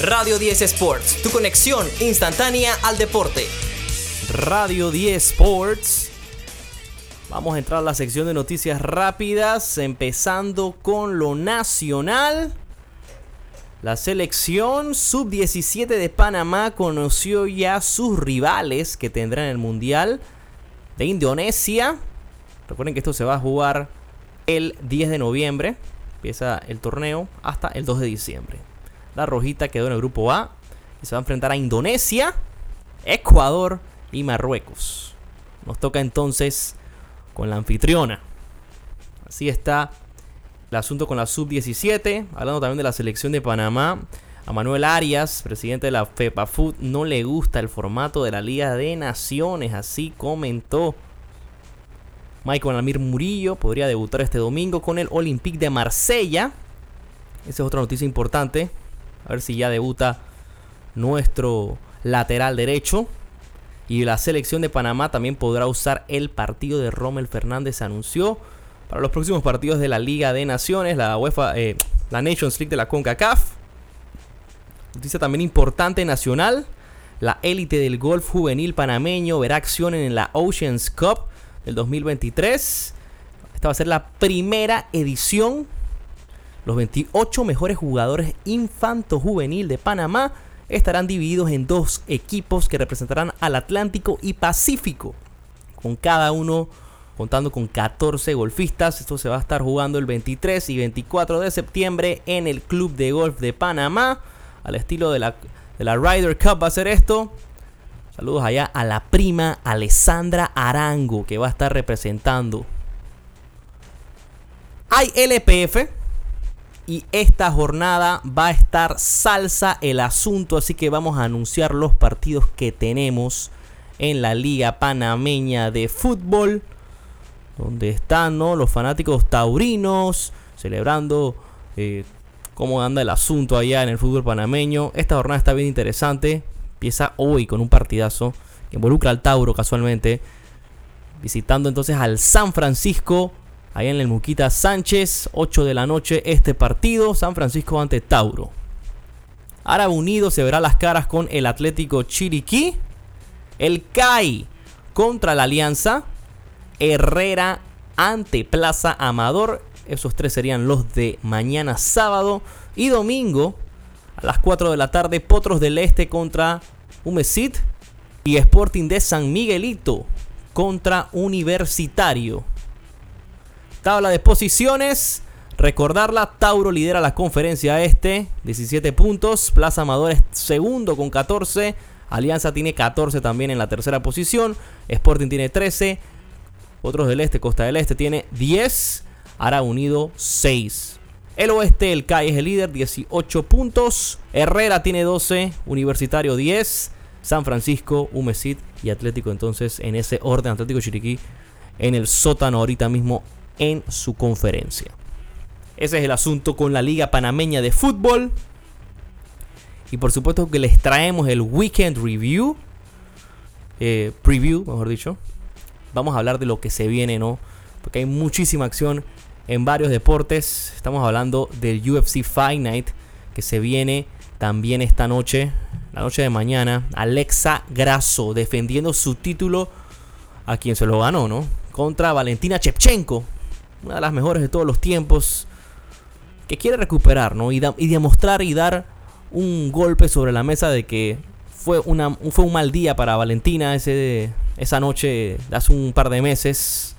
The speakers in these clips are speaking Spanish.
Radio 10 Sports, tu conexión instantánea al deporte. Radio 10 Sports. Vamos a entrar a la sección de noticias rápidas, empezando con lo nacional. La selección sub-17 de Panamá conoció ya sus rivales que tendrán el Mundial de Indonesia. Recuerden que esto se va a jugar el 10 de noviembre. Empieza el torneo hasta el 2 de diciembre. La rojita quedó en el grupo A y se va a enfrentar a Indonesia, Ecuador y Marruecos. Nos toca entonces con la anfitriona. Así está el asunto con la sub-17. Hablando también de la selección de Panamá. A Manuel Arias, presidente de la FEPAFUT, no le gusta el formato de la Liga de Naciones. Así comentó Michael Almir Murillo. Podría debutar este domingo con el Olympique de Marsella. Esa es otra noticia importante. A ver si ya debuta nuestro lateral derecho. Y la selección de Panamá también podrá usar el partido de Rommel Fernández. Anunció para los próximos partidos de la Liga de Naciones, la UEFA, eh, la Nations League de la CONCACAF. Noticia también importante nacional. La élite del golf juvenil panameño verá acción en la Oceans Cup del 2023. Esta va a ser la primera edición. Los 28 mejores jugadores infanto-juvenil de Panamá estarán divididos en dos equipos que representarán al Atlántico y Pacífico, con cada uno contando con 14 golfistas. Esto se va a estar jugando el 23 y 24 de septiembre en el Club de Golf de Panamá, al estilo de la, de la Ryder Cup va a ser esto. Saludos allá a la prima Alessandra Arango que va a estar representando. Hay LPF, y esta jornada va a estar salsa el asunto, así que vamos a anunciar los partidos que tenemos en la Liga Panameña de Fútbol, donde están los fanáticos taurinos celebrando eh, cómo anda el asunto allá en el fútbol panameño. Esta jornada está bien interesante, empieza hoy con un partidazo que involucra al Tauro casualmente, visitando entonces al San Francisco Ahí en el Muquita Sánchez, 8 de la noche, este partido, San Francisco ante Tauro. Árabe Unido se verá las caras con el Atlético Chiriquí. El CAI contra la Alianza. Herrera ante Plaza Amador. Esos tres serían los de mañana sábado. Y domingo, a las 4 de la tarde, Potros del Este contra Humesit. Y Sporting de San Miguelito contra Universitario. Tabla de posiciones. Recordarla, Tauro lidera la conferencia este, 17 puntos. Plaza Amador es segundo con 14. Alianza tiene 14 también en la tercera posición. Sporting tiene 13. Otros del este, Costa del Este tiene 10. Ara Unido 6. El oeste, el CAI es el líder, 18 puntos. Herrera tiene 12. Universitario 10. San Francisco, Humesit y Atlético entonces en ese orden. Atlético Chiriquí en el sótano ahorita mismo en su conferencia. Ese es el asunto con la Liga Panameña de Fútbol. Y por supuesto que les traemos el Weekend Review. Eh, preview, mejor dicho. Vamos a hablar de lo que se viene, ¿no? Porque hay muchísima acción en varios deportes. Estamos hablando del UFC Fight Night que se viene también esta noche, la noche de mañana. Alexa Grasso defendiendo su título a quien se lo ganó, ¿no? Contra Valentina Chepchenko una de las mejores de todos los tiempos, que quiere recuperar, ¿no? Y, demostrar y dar un golpe sobre la mesa de que fue, fue un mal día para Valentina ese, esa noche de hace un par de meses.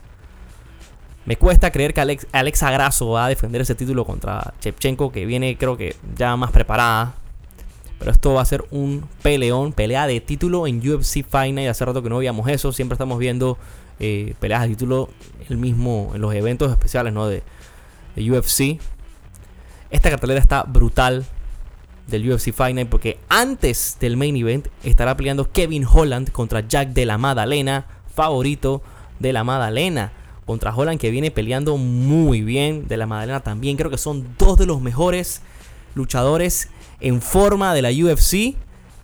Me cuesta creer que Alex, Alexa Grasso va a defender ese título contra Chepchenko, que viene creo que ya más preparada. Pero esto va a ser un peleón, pelea de título en UFC Y Hace rato que no veíamos eso. Siempre estamos viendo eh, peleas de título el mismo en los eventos especiales ¿no? de, UFC. Esta cartelera está brutal del UFC Fight Night porque antes del main event estará peleando Kevin Holland contra Jack de la Madalena, favorito de la Madalena. Contra Holland que viene peleando muy bien. De la Madalena también. Creo que son dos de los mejores luchadores en forma de la UFC.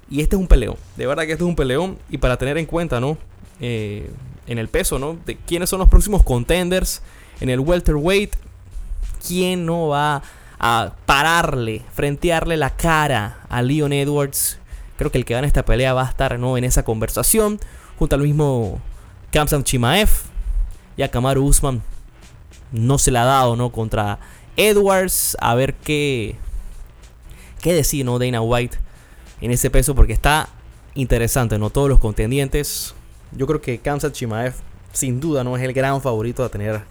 Y este es un peleón. De verdad que este es un peleón. Y para tener en cuenta, ¿no? Eh, en el peso, ¿no? De quiénes son los próximos contenders en el welterweight. ¿Quién no va a pararle, frentearle la cara a Leon Edwards. Creo que el que gane esta pelea va a estar ¿no? en esa conversación, junto al mismo Kamsam Chimaev y a Kamaru Usman. No se le ha dado ¿no? contra Edwards. A ver qué, qué decide ¿no? Dana White en ese peso, porque está interesante, ¿no? Todos los contendientes. Yo creo que Kamsat Chimaev, sin duda, no es el gran favorito a tener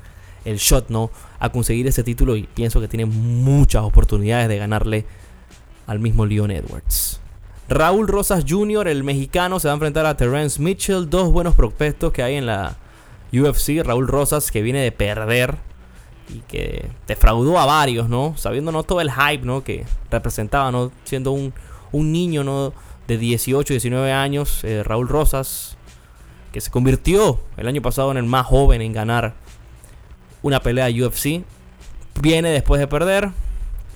el shot, ¿no? A conseguir ese título y pienso que tiene muchas oportunidades de ganarle al mismo Leon Edwards. Raúl Rosas Jr., el mexicano, se va a enfrentar a Terence Mitchell, dos buenos prospectos que hay en la UFC. Raúl Rosas que viene de perder y que defraudó a varios, ¿no? Sabiendo no todo el hype, ¿no? Que representaba, ¿no? Siendo un, un niño, ¿no? De 18, 19 años, eh, Raúl Rosas, que se convirtió el año pasado en el más joven en ganar una pelea UFC. Viene después de perder.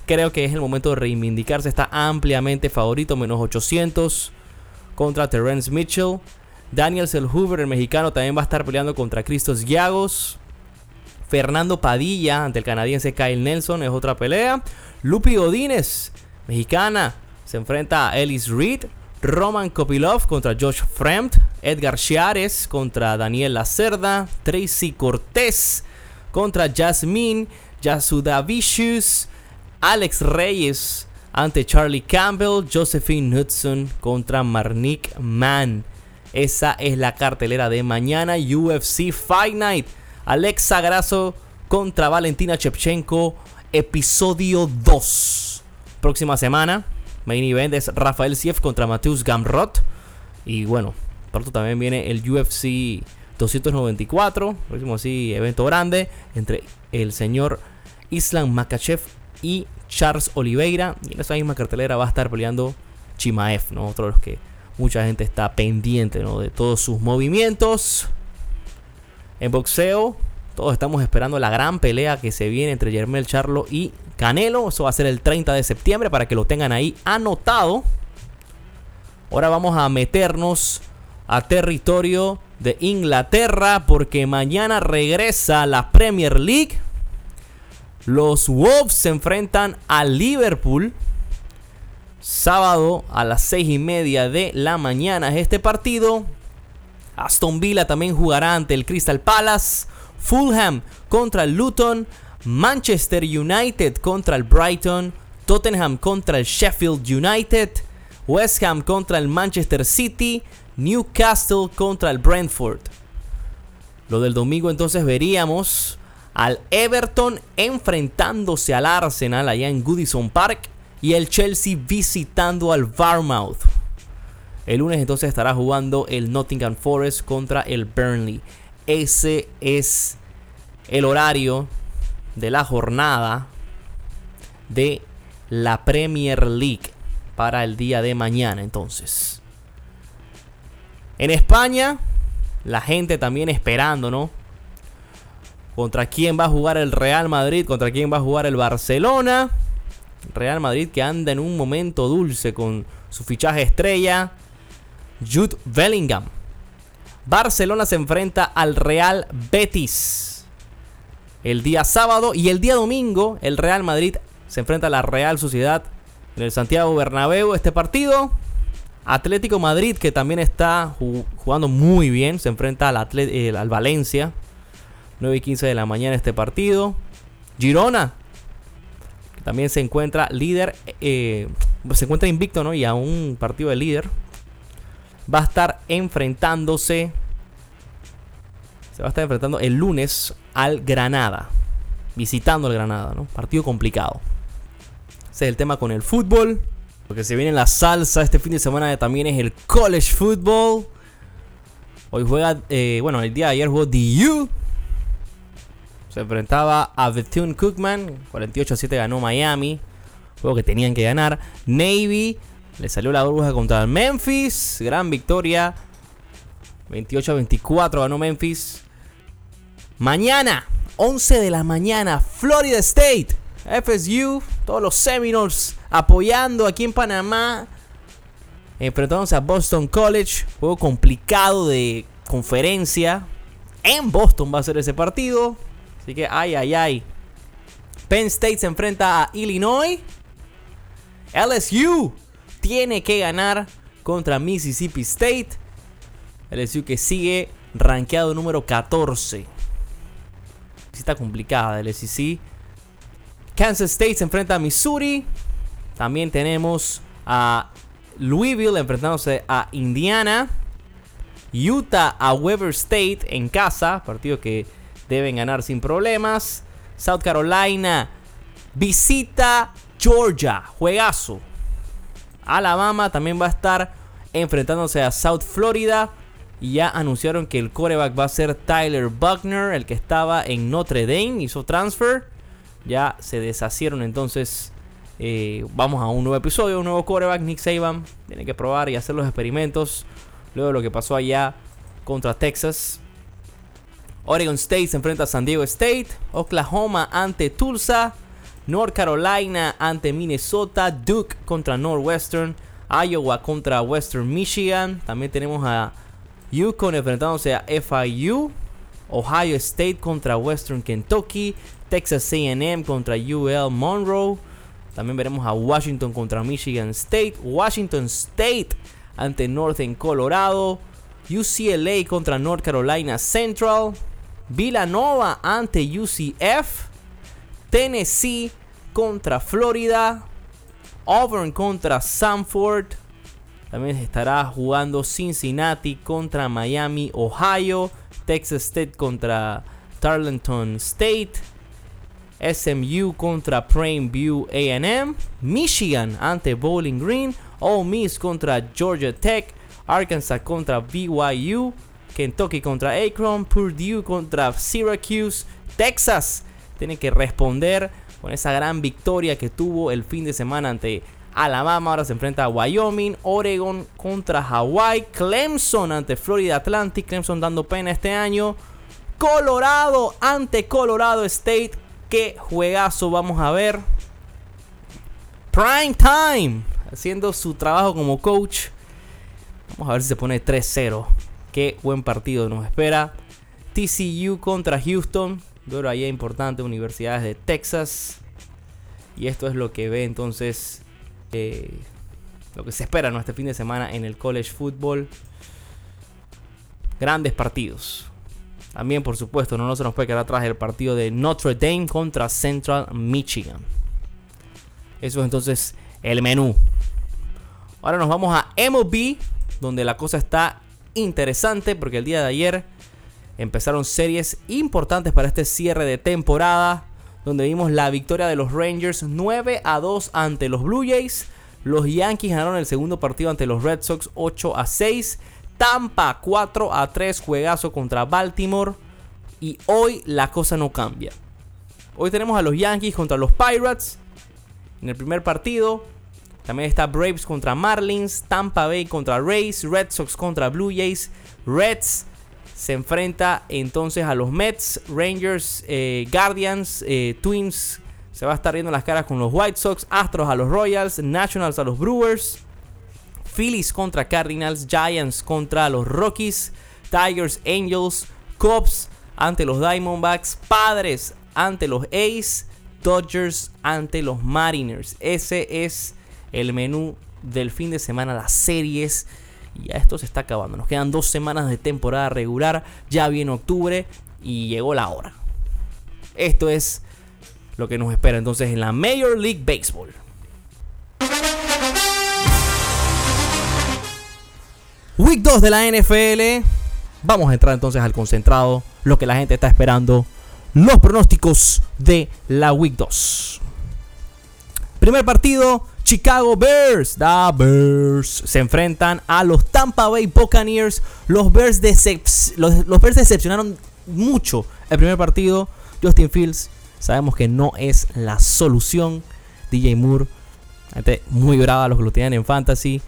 Creo que es el momento de reivindicarse. Está ampliamente favorito, menos 800 contra Terence Mitchell. Daniel Selhuber, el mexicano, también va a estar peleando contra Cristos Giagos. Fernando Padilla ante el canadiense Kyle Nelson es otra pelea. Lupi Godínez, mexicana, se enfrenta a Ellis Reed. Roman Kopilov contra Josh Fremd. Edgar Chiares contra Daniel Lacerda. Tracy Cortés contra Jasmine Yasudavicius, Alex Reyes ante Charlie Campbell, Josephine Hudson contra Marnick Mann. Esa es la cartelera de mañana. UFC Fight Night. Alexa Grasso contra Valentina Chepchenko. Episodio 2. Próxima semana. Main event es Rafael Sief contra Mateus Gamrot. Y bueno, también viene el UFC 294, próximo así evento grande entre el señor Islam Makachev y Charles Oliveira. Y en esa misma cartelera va a estar peleando Chimaev, ¿no? otro de los que mucha gente está pendiente ¿no? de todos sus movimientos. En boxeo, todos estamos esperando la gran pelea que se viene entre Yermel Charlo y Canelo. Eso va a ser el 30 de septiembre para que lo tengan ahí anotado. Ahora vamos a meternos a territorio de Inglaterra porque mañana regresa la Premier League. Los Wolves se enfrentan a Liverpool. Sábado a las seis y media de la mañana es este partido. Aston Villa también jugará ante el Crystal Palace. Fulham contra el Luton. Manchester United contra el Brighton. Tottenham contra el Sheffield United. West Ham contra el Manchester City. Newcastle contra el Brentford. Lo del domingo entonces veríamos al Everton enfrentándose al Arsenal allá en Goodison Park y el Chelsea visitando al Varmouth. El lunes entonces estará jugando el Nottingham Forest contra el Burnley. Ese es el horario de la jornada de la Premier League para el día de mañana entonces. En España, la gente también esperando, ¿no? Contra quién va a jugar el Real Madrid, contra quién va a jugar el Barcelona. Real Madrid que anda en un momento dulce con su fichaje estrella, Jude Bellingham. Barcelona se enfrenta al Real Betis el día sábado y el día domingo el Real Madrid se enfrenta a la Real Sociedad en el Santiago Bernabéu. Este partido Atlético Madrid, que también está jugando muy bien, se enfrenta al, eh, al Valencia. 9 y 15 de la mañana este partido. Girona, que también se encuentra líder, eh, se encuentra invicto, ¿no? Y a un partido de líder. Va a estar enfrentándose, se va a estar enfrentando el lunes al Granada. Visitando el Granada, ¿no? Partido complicado. Ese es el tema con el fútbol. Porque se viene la salsa este fin de semana también es el college football. Hoy juega, eh, bueno, el día de ayer jugó DU. Se enfrentaba a Bethune Cookman. 48 a 7 ganó Miami. Juego que tenían que ganar. Navy le salió la burbuja contra Memphis. Gran victoria. 28 a 24 ganó Memphis. Mañana, 11 de la mañana, Florida State FSU, todos los Seminoles apoyando aquí en Panamá. Enfrentándose a Boston College. Juego complicado de conferencia. En Boston va a ser ese partido. Así que, ay, ay, ay. Penn State se enfrenta a Illinois. LSU tiene que ganar contra Mississippi State. LSU que sigue rankeado número 14. está complicada el SEC. Kansas State se enfrenta a Missouri. También tenemos a Louisville enfrentándose a Indiana. Utah a Weber State en casa, partido que deben ganar sin problemas. South Carolina visita Georgia, juegazo. Alabama también va a estar enfrentándose a South Florida. Y ya anunciaron que el coreback va a ser Tyler Buckner, el que estaba en Notre Dame, hizo transfer. Ya se deshacieron entonces. Eh, vamos a un nuevo episodio, un nuevo coreback, Nick Saban. Tiene que probar y hacer los experimentos. Luego de lo que pasó allá contra Texas. Oregon State se enfrenta a San Diego State. Oklahoma ante Tulsa. North Carolina ante Minnesota. Duke contra Northwestern. Iowa contra Western Michigan. También tenemos a Yukon enfrentándose a FIU. Ohio State contra Western Kentucky. Texas AM contra UL Monroe. También veremos a Washington contra Michigan State. Washington State ante Northern Colorado. UCLA contra North Carolina Central. Villanova ante UCF. Tennessee contra Florida. Auburn contra Sanford. También estará jugando Cincinnati contra Miami, Ohio. Texas State contra Tarleton State. SMU contra Prime View AM. Michigan ante Bowling Green. Ole Miss contra Georgia Tech. Arkansas contra BYU. Kentucky contra Akron. Purdue contra Syracuse. Texas tiene que responder con esa gran victoria que tuvo el fin de semana ante Alabama. Ahora se enfrenta a Wyoming. Oregon contra Hawaii. Clemson ante Florida Atlantic. Clemson dando pena este año. Colorado ante Colorado State. Qué juegazo vamos a ver. Prime Time. Haciendo su trabajo como coach. Vamos a ver si se pone 3-0. Qué buen partido nos espera. TCU contra Houston. Duelo allá importante. Universidades de Texas. Y esto es lo que ve entonces. Eh, lo que se espera ¿no? este fin de semana en el college football. Grandes partidos. También, por supuesto, no se nos puede quedar atrás el partido de Notre Dame contra Central Michigan. Eso es entonces el menú. Ahora nos vamos a MLB, donde la cosa está interesante porque el día de ayer empezaron series importantes para este cierre de temporada, donde vimos la victoria de los Rangers 9 a 2 ante los Blue Jays. Los Yankees ganaron el segundo partido ante los Red Sox 8 a 6. Tampa 4 a 3 juegazo contra Baltimore. Y hoy la cosa no cambia. Hoy tenemos a los Yankees contra los Pirates. En el primer partido. También está Braves contra Marlins. Tampa Bay contra Rays. Red Sox contra Blue Jays. Reds se enfrenta entonces a los Mets. Rangers, eh, Guardians, eh, Twins. Se va a estar viendo las caras con los White Sox. Astros a los Royals. Nationals a los Brewers. Phillies contra Cardinals, Giants contra los Rockies, Tigers, Angels, Cubs ante los Diamondbacks, Padres ante los A's, Dodgers ante los Mariners. Ese es el menú del fin de semana, las series. Y ya esto se está acabando. Nos quedan dos semanas de temporada regular. Ya viene octubre y llegó la hora. Esto es lo que nos espera entonces en la Major League Baseball. Week 2 de la NFL. Vamos a entrar entonces al concentrado. Lo que la gente está esperando. Los pronósticos de la Week 2. Primer partido. Chicago Bears. The Bears se enfrentan a los Tampa Bay Buccaneers. Los Bears, los, Bears decepcionaron mucho el primer partido. Justin Fields. Sabemos que no es la solución. DJ Moore. Gente muy brava los que lo tienen en fantasy.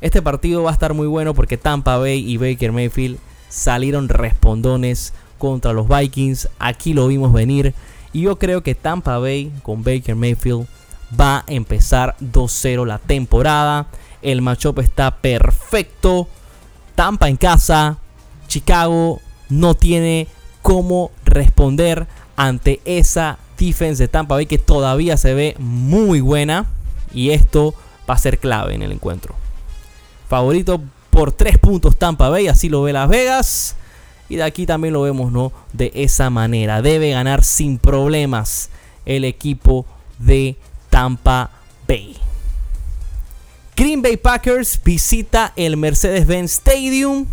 Este partido va a estar muy bueno porque Tampa Bay y Baker Mayfield salieron respondones contra los Vikings. Aquí lo vimos venir. Y yo creo que Tampa Bay con Baker Mayfield va a empezar 2-0 la temporada. El matchup está perfecto. Tampa en casa. Chicago no tiene cómo responder ante esa defense de Tampa Bay que todavía se ve muy buena. Y esto va a ser clave en el encuentro. Favorito por 3 puntos Tampa Bay, así lo ve Las Vegas. Y de aquí también lo vemos, ¿no? De esa manera. Debe ganar sin problemas el equipo de Tampa Bay. Green Bay Packers visita el Mercedes-Benz Stadium.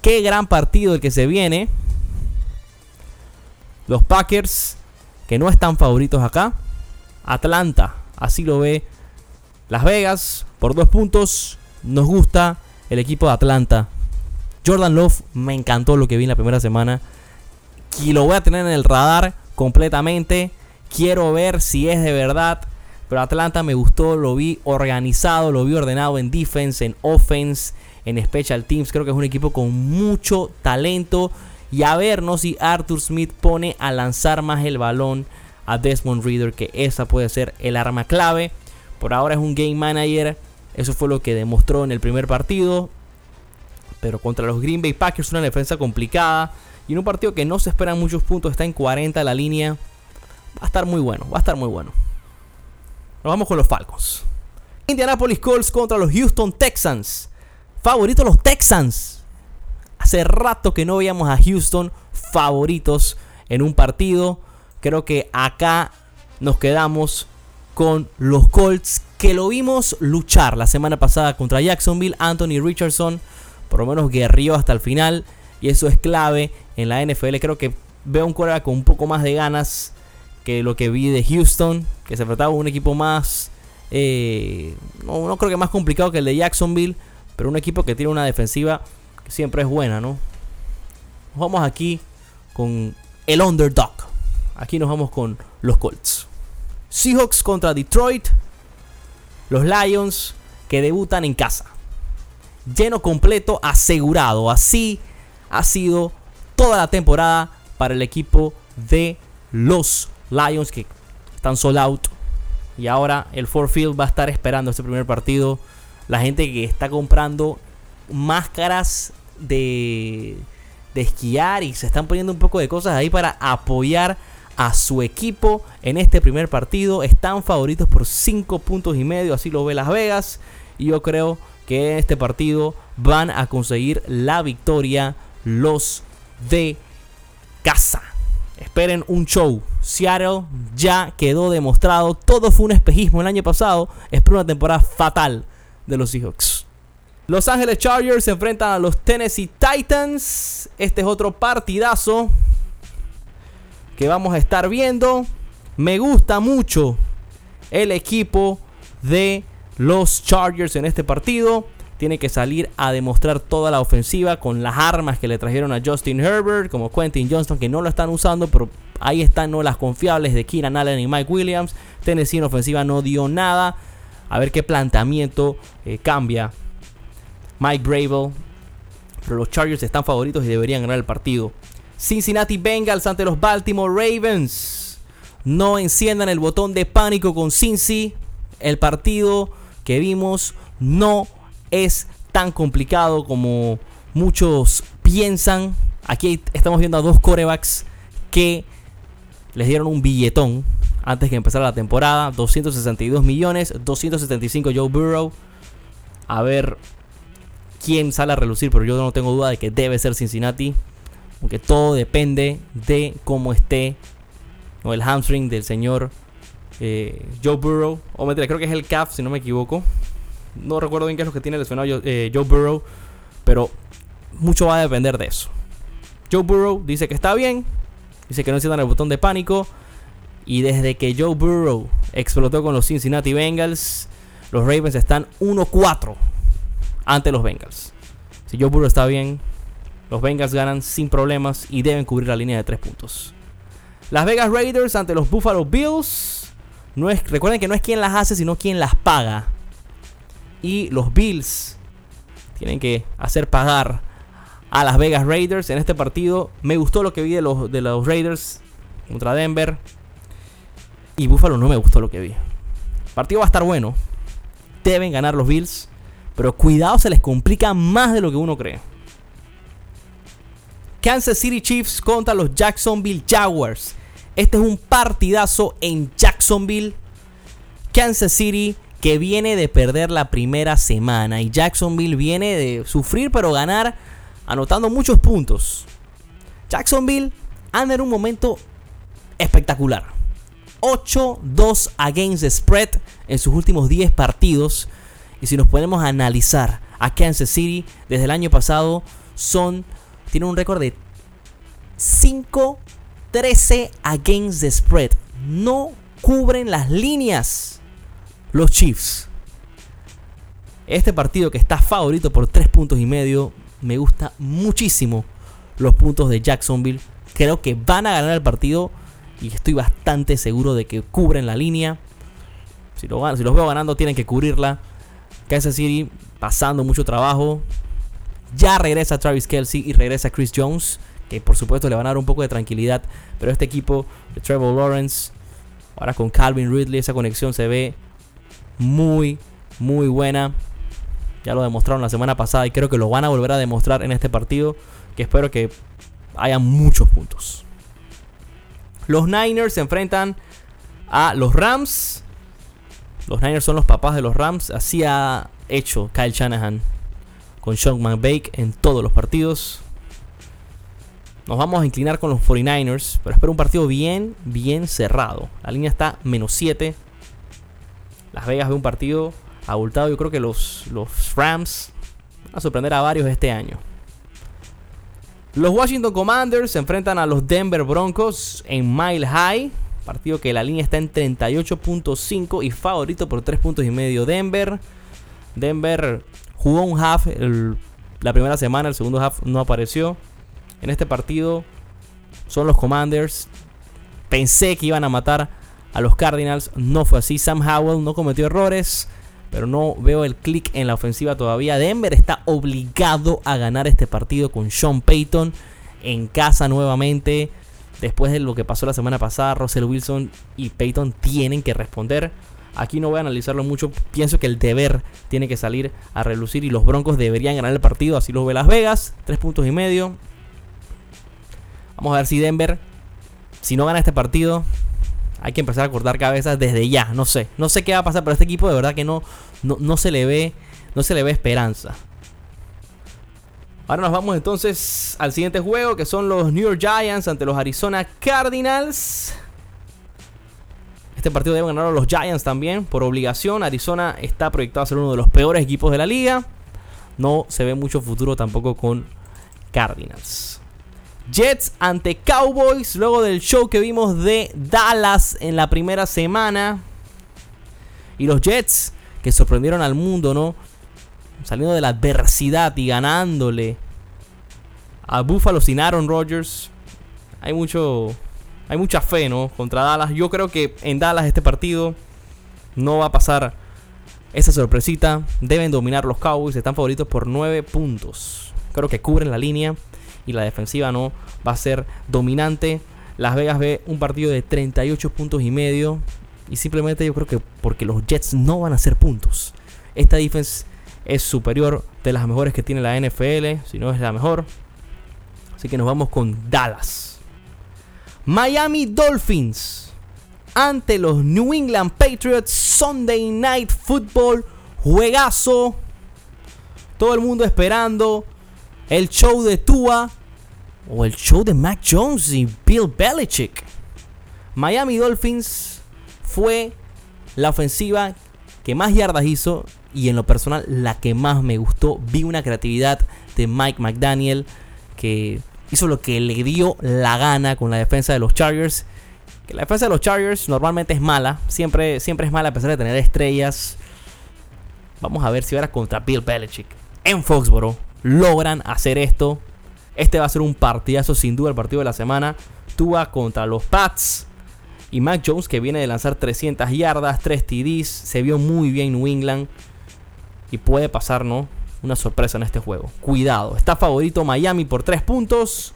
Qué gran partido el que se viene. Los Packers, que no están favoritos acá. Atlanta, así lo ve Las Vegas, por dos puntos. Nos gusta el equipo de Atlanta. Jordan Love, me encantó lo que vi en la primera semana. Y lo voy a tener en el radar completamente. Quiero ver si es de verdad pero Atlanta me gustó, lo vi organizado, lo vi ordenado en defense, en offense, en special teams. Creo que es un equipo con mucho talento. Y a ver ¿no? si Arthur Smith pone a lanzar más el balón a Desmond Reader, que esa puede ser el arma clave. Por ahora es un game manager. Eso fue lo que demostró en el primer partido. Pero contra los Green Bay Packers, una defensa complicada. Y en un partido que no se esperan muchos puntos, está en 40 la línea. Va a estar muy bueno, va a estar muy bueno. Nos vamos con los Falcons. Indianapolis Colts contra los Houston Texans. Favoritos los Texans. Hace rato que no veíamos a Houston favoritos en un partido. Creo que acá nos quedamos con los Colts que lo vimos luchar la semana pasada contra Jacksonville. Anthony Richardson por lo menos guerrió hasta el final y eso es clave en la NFL. Creo que veo un coreback con un poco más de ganas que lo que vi de Houston, que se trataba de un equipo más, eh, no, creo que más complicado que el de Jacksonville, pero un equipo que tiene una defensiva que siempre es buena, ¿no? Nos vamos aquí con el underdog. Aquí nos vamos con los Colts. Seahawks contra Detroit. Los Lions que debutan en casa. Lleno completo, asegurado. Así ha sido toda la temporada para el equipo de los Lions que están sold out. Y ahora el Ford Field va a estar esperando este primer partido. La gente que está comprando máscaras de, de esquiar y se están poniendo un poco de cosas ahí para apoyar a su equipo en este primer partido. Están favoritos por 5 puntos y medio, así lo ve Las Vegas. Y yo creo que en este partido van a conseguir la victoria los de casa. Esperen un show. Seattle ya quedó demostrado. Todo fue un espejismo el año pasado. Espero una temporada fatal de los Seahawks. Los Ángeles Chargers se enfrentan a los Tennessee Titans. Este es otro partidazo que vamos a estar viendo. Me gusta mucho el equipo de los Chargers en este partido tiene que salir a demostrar toda la ofensiva con las armas que le trajeron a Justin Herbert, como Quentin Johnston, que no lo están usando, pero ahí están ¿no? las confiables de Keenan Allen y Mike Williams. Tennessee en ofensiva no dio nada. A ver qué planteamiento eh, cambia Mike Bravel. Pero los Chargers están favoritos y deberían ganar el partido. Cincinnati Bengals ante los Baltimore Ravens. No enciendan el botón de pánico con Cincy. El partido que vimos no es tan complicado como muchos piensan. Aquí estamos viendo a dos corebacks que les dieron un billetón antes que empezara la temporada. 262 millones, 275 Joe Burrow. A ver quién sale a relucir, pero yo no tengo duda de que debe ser Cincinnati. Aunque todo depende de cómo esté el hamstring del señor eh, Joe Burrow. O me creo que es el calf, si no me equivoco. No recuerdo bien qué es lo que tiene lesionado eh, Joe Burrow. Pero mucho va a depender de eso. Joe Burrow dice que está bien. Dice que no enciendan el botón de pánico. Y desde que Joe Burrow explotó con los Cincinnati Bengals, los Ravens están 1-4 ante los Bengals. Si Joe Burrow está bien, los Bengals ganan sin problemas y deben cubrir la línea de 3 puntos. Las Vegas Raiders ante los Buffalo Bills. No es, recuerden que no es quien las hace, sino quien las paga y los Bills tienen que hacer pagar a las Vegas Raiders en este partido. Me gustó lo que vi de los, de los Raiders contra Denver. Y Buffalo no me gustó lo que vi. Partido va a estar bueno. Deben ganar los Bills. Pero cuidado, se les complica más de lo que uno cree. Kansas City Chiefs contra los Jacksonville Jaguars. Este es un partidazo en Jacksonville. Kansas City que viene de perder la primera semana y Jacksonville viene de sufrir pero ganar anotando muchos puntos. Jacksonville anda en un momento espectacular. 8-2 against the spread en sus últimos 10 partidos. Y si nos podemos analizar a Kansas City desde el año pasado, son tiene un récord de 5-13 against the spread. No cubren las líneas los Chiefs. Este partido que está favorito por 3 puntos y medio, me gusta muchísimo los puntos de Jacksonville. Creo que van a ganar el partido y estoy bastante seguro de que cubren la línea. Si, si los veo ganando, tienen que cubrirla. Kansas City pasando mucho trabajo. Ya regresa Travis Kelsey y regresa Chris Jones, que por supuesto le van a dar un poco de tranquilidad. Pero este equipo de Trevor Lawrence, ahora con Calvin Ridley, esa conexión se ve muy, muy buena. Ya lo demostraron la semana pasada y creo que lo van a volver a demostrar en este partido. Que espero que haya muchos puntos. Los Niners se enfrentan a los Rams. Los Niners son los papás de los Rams. Así ha hecho Kyle Shanahan con Sean McVay en todos los partidos. Nos vamos a inclinar con los 49ers, pero espero un partido bien, bien cerrado. La línea está menos 7. Las Vegas ve un partido abultado. Yo creo que los, los Rams van a sorprender a varios este año. Los Washington Commanders se enfrentan a los Denver Broncos en Mile High. Partido que la línea está en 38.5 y favorito por 3 puntos y medio Denver. Denver jugó un half la primera semana, el segundo half no apareció. En este partido son los Commanders. Pensé que iban a matar a los Cardinals. No fue así. Sam Howell no cometió errores. Pero no veo el click en la ofensiva todavía. Denver está obligado a ganar este partido con Sean Payton en casa nuevamente. Después de lo que pasó la semana pasada, Russell Wilson y Payton tienen que responder. Aquí no voy a analizarlo mucho. Pienso que el deber tiene que salir a relucir y los Broncos deberían ganar el partido. Así lo ve Las Vegas. Tres puntos y medio. Vamos a ver si Denver, si no gana este partido, hay que empezar a cortar cabezas desde ya. No sé. No sé qué va a pasar, pero este equipo de verdad que no, no, se le ve. No se le ve esperanza. Ahora nos vamos entonces al siguiente juego, que son los New York Giants ante los Arizona Cardinals. Este partido deben ganar los Giants también, por obligación. Arizona está proyectado a ser uno de los peores equipos de la liga. No se ve mucho futuro tampoco con Cardinals. Jets ante Cowboys, luego del show que vimos de Dallas en la primera semana. Y los Jets que sorprendieron al mundo, ¿no? Saliendo de la adversidad y ganándole a Buffalo sin Aaron Rodgers. Hay mucho hay mucha fe, ¿no? Contra Dallas. Yo creo que en Dallas este partido no va a pasar esa sorpresita. Deben dominar los Cowboys. Están favoritos por 9 puntos. Creo que cubren la línea y la defensiva no va a ser dominante. Las Vegas ve un partido de 38 puntos y medio. Y simplemente yo creo que porque los Jets no van a hacer puntos. Esta defense es superior de las mejores que tiene la NFL, si no es la mejor. Así que nos vamos con Dallas. Miami Dolphins ante los New England Patriots Sunday Night Football. Juegazo. Todo el mundo esperando el show de Tua o el show de Mac Jones y Bill Belichick. Miami Dolphins fue la ofensiva que más yardas hizo y en lo personal la que más me gustó. Vi una creatividad de Mike McDaniel que hizo lo que le dio la gana con la defensa de los Chargers. Que la defensa de los Chargers normalmente es mala, siempre, siempre es mala a pesar de tener estrellas. Vamos a ver si ahora contra Bill Belichick en Foxborough logran hacer esto. Este va a ser un partidazo sin duda el partido de la semana. Tua contra los Pats. Y Mac Jones que viene de lanzar 300 yardas, 3 TDs. Se vio muy bien New England. Y puede pasar, ¿no? Una sorpresa en este juego. Cuidado. Está favorito Miami por 3 puntos.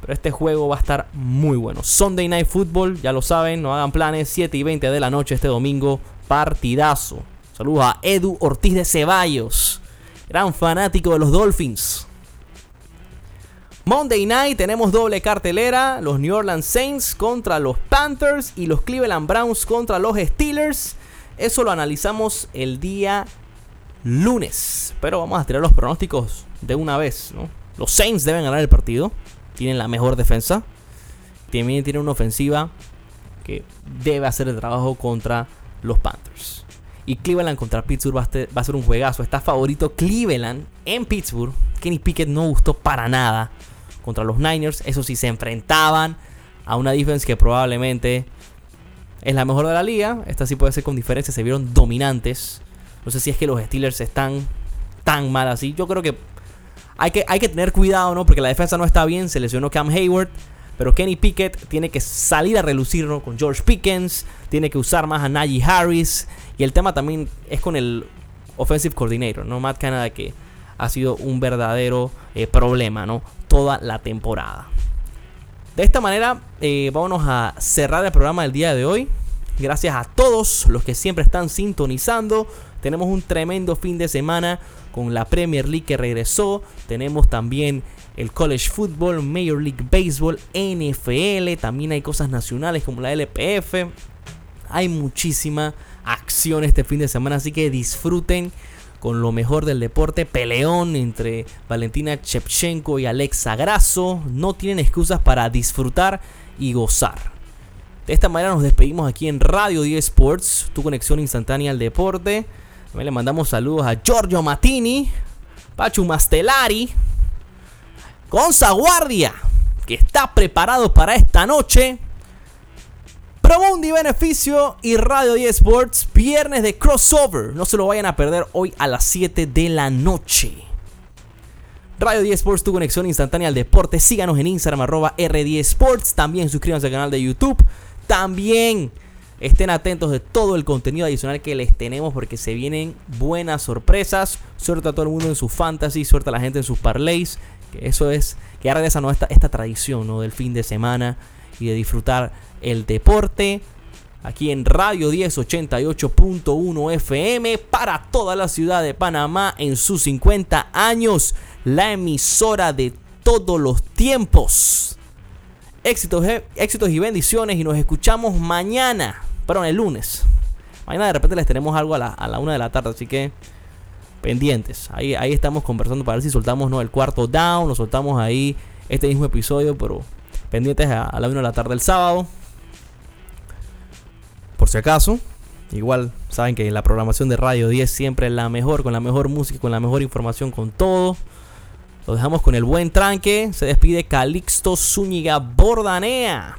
Pero este juego va a estar muy bueno. Sunday Night Football, ya lo saben, no hagan planes. 7 y 20 de la noche este domingo. Partidazo. Saludos a Edu Ortiz de Ceballos gran fanático de los Dolphins. Monday Night tenemos doble cartelera, los New Orleans Saints contra los Panthers y los Cleveland Browns contra los Steelers. Eso lo analizamos el día lunes, pero vamos a tirar los pronósticos de una vez, Los Saints deben ganar el partido, tienen la mejor defensa, también tienen una ofensiva que debe hacer el trabajo contra los Panthers. Y Cleveland contra Pittsburgh va a, ser un juegazo. Está favorito Cleveland en Pittsburgh. Kenny Pickett no gustó para nada contra los Niners. Eso sí, se enfrentaban a una defense que probablemente es la mejor de la liga. Esta sí puede ser con diferencia. Se vieron dominantes. No sé si es que los Steelers están tan mal así. Yo creo que hay que, hay que tener cuidado, ¿no? Porque la defensa no está bien. Se lesionó Cam Hayward. Pero Kenny Pickett tiene que salir a relucir con George Pickens, tiene que usar más a Najee Harris. Y el tema también es con el offensive coordinator, ¿no? Matt Canada, que ha sido un verdadero eh, problema, ¿no? Toda la temporada. De esta manera, eh, vámonos a cerrar el programa del día de hoy. Gracias a todos los que siempre están sintonizando. Tenemos un tremendo fin de semana con la Premier League que regresó. Tenemos también el College Football, Major League Baseball, NFL, también hay cosas nacionales como la LPF. Hay muchísima acción este fin de semana, así que disfruten con lo mejor del deporte. Peleón entre Valentina Shevchenko y Alexa Grasso. No tienen excusas para disfrutar y gozar. De esta manera nos despedimos aquí en Radio 10 Sports, tu conexión instantánea al deporte. También le mandamos saludos a Giorgio Matini, Pachu Mastelari, Gonza Guardia, que está preparado para esta noche. Promundi Beneficio y Radio 10 Sports, viernes de crossover. No se lo vayan a perder hoy a las 7 de la noche. Radio 10 Sports, tu conexión instantánea al deporte. Síganos en Instagram, arroba R10 Sports. También suscríbanse al canal de YouTube. También estén atentos de todo el contenido adicional que les tenemos porque se vienen buenas sorpresas. Suerte a todo el mundo en su fantasy, suerte a la gente en sus parlays. Que eso es, que ahora esa esta, esta tradición ¿no? del fin de semana y de disfrutar el deporte. Aquí en Radio 1088.1 FM para toda la ciudad de Panamá en sus 50 años. La emisora de todos los tiempos. Éxitos, eh, éxitos y bendiciones y nos escuchamos mañana, perdón, el lunes. Mañana de repente les tenemos algo a la, a la una de la tarde, así que pendientes. Ahí, ahí estamos conversando para ver si soltamos ¿no? el cuarto down o soltamos ahí este mismo episodio, pero pendientes a, la 1 de la tarde del sábado. Por si acaso, igual saben que la programación de Radio 10 siempre es la mejor, con la mejor música, con la mejor información, con todo. Lo dejamos con el buen tranque. Se despide Calixto Zúñiga Bordanea.